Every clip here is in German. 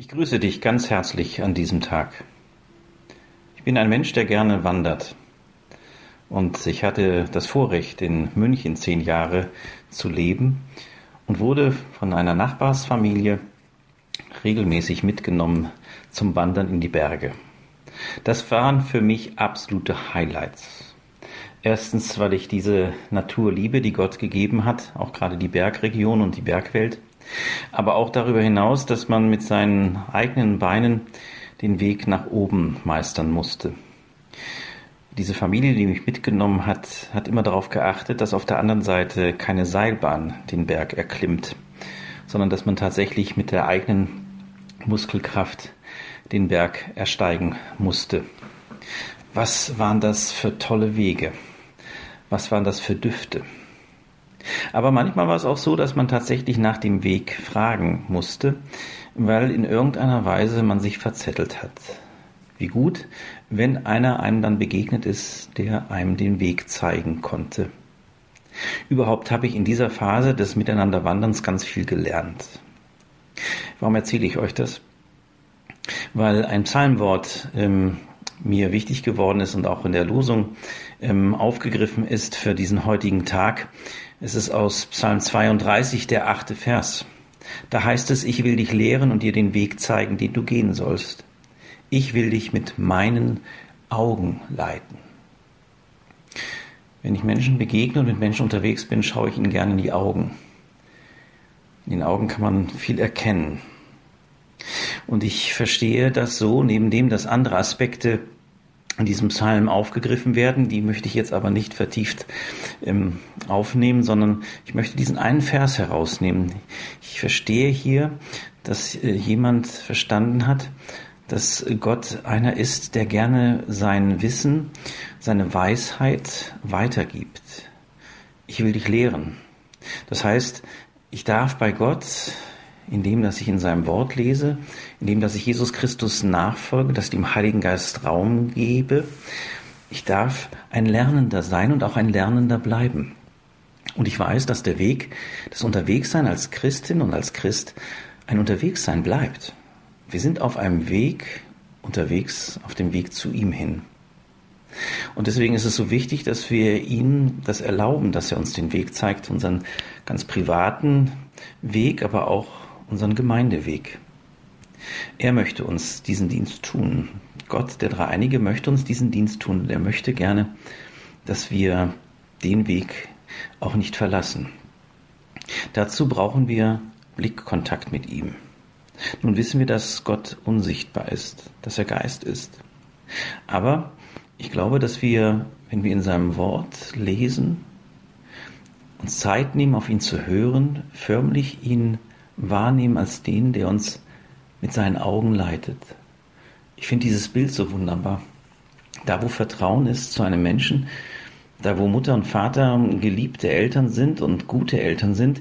Ich grüße dich ganz herzlich an diesem Tag. Ich bin ein Mensch, der gerne wandert. Und ich hatte das Vorrecht, in München zehn Jahre zu leben und wurde von einer Nachbarsfamilie regelmäßig mitgenommen zum Wandern in die Berge. Das waren für mich absolute Highlights. Erstens, weil ich diese Natur liebe, die Gott gegeben hat, auch gerade die Bergregion und die Bergwelt. Aber auch darüber hinaus, dass man mit seinen eigenen Beinen den Weg nach oben meistern musste. Diese Familie, die mich mitgenommen hat, hat immer darauf geachtet, dass auf der anderen Seite keine Seilbahn den Berg erklimmt, sondern dass man tatsächlich mit der eigenen Muskelkraft den Berg ersteigen musste. Was waren das für tolle Wege? Was waren das für Düfte? Aber manchmal war es auch so, dass man tatsächlich nach dem Weg fragen musste, weil in irgendeiner Weise man sich verzettelt hat. Wie gut, wenn einer einem dann begegnet ist, der einem den Weg zeigen konnte. Überhaupt habe ich in dieser Phase des Miteinanderwanderns ganz viel gelernt. Warum erzähle ich euch das? Weil ein Psalmwort ähm, mir wichtig geworden ist und auch in der Losung ähm, aufgegriffen ist für diesen heutigen Tag. Es ist aus Psalm 32, der achte Vers. Da heißt es, ich will dich lehren und dir den Weg zeigen, den du gehen sollst. Ich will dich mit meinen Augen leiten. Wenn ich Menschen begegne und mit Menschen unterwegs bin, schaue ich ihnen gerne in die Augen. In den Augen kann man viel erkennen. Und ich verstehe das so, neben dem, dass andere Aspekte in diesem Psalm aufgegriffen werden. Die möchte ich jetzt aber nicht vertieft ähm, aufnehmen, sondern ich möchte diesen einen Vers herausnehmen. Ich verstehe hier, dass äh, jemand verstanden hat, dass Gott einer ist, der gerne sein Wissen, seine Weisheit weitergibt. Ich will dich lehren. Das heißt, ich darf bei Gott, indem dass ich in seinem Wort lese, indem dass ich Jesus Christus nachfolge, dass ich dem Heiligen Geist Raum gebe, ich darf ein Lernender sein und auch ein Lernender bleiben. Und ich weiß, dass der Weg, das Unterwegssein als Christin und als Christ ein Unterwegssein bleibt. Wir sind auf einem Weg unterwegs, auf dem Weg zu ihm hin. Und deswegen ist es so wichtig, dass wir ihm das erlauben, dass er uns den Weg zeigt, unseren ganz privaten Weg, aber auch unseren Gemeindeweg. Er möchte uns diesen Dienst tun. Gott, der Dreieinige, möchte uns diesen Dienst tun. Er möchte gerne, dass wir den Weg auch nicht verlassen. Dazu brauchen wir Blickkontakt mit ihm. Nun wissen wir, dass Gott unsichtbar ist, dass er Geist ist. Aber ich glaube, dass wir, wenn wir in seinem Wort lesen, uns Zeit nehmen, auf ihn zu hören, förmlich ihn wahrnehmen als den, der uns mit seinen Augen leitet. Ich finde dieses Bild so wunderbar. Da, wo Vertrauen ist zu einem Menschen, da, wo Mutter und Vater geliebte Eltern sind und gute Eltern sind,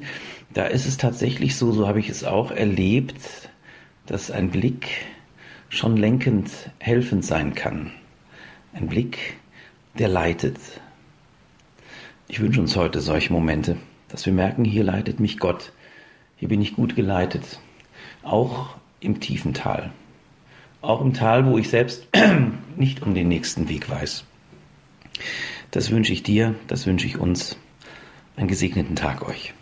da ist es tatsächlich so, so habe ich es auch erlebt, dass ein Blick schon lenkend, helfend sein kann. Ein Blick, der leitet. Ich wünsche uns heute solche Momente, dass wir merken, hier leitet mich Gott. Hier bin ich gut geleitet. Auch im tiefen Tal. Auch im Tal, wo ich selbst nicht um den nächsten Weg weiß. Das wünsche ich dir, das wünsche ich uns. Einen gesegneten Tag euch.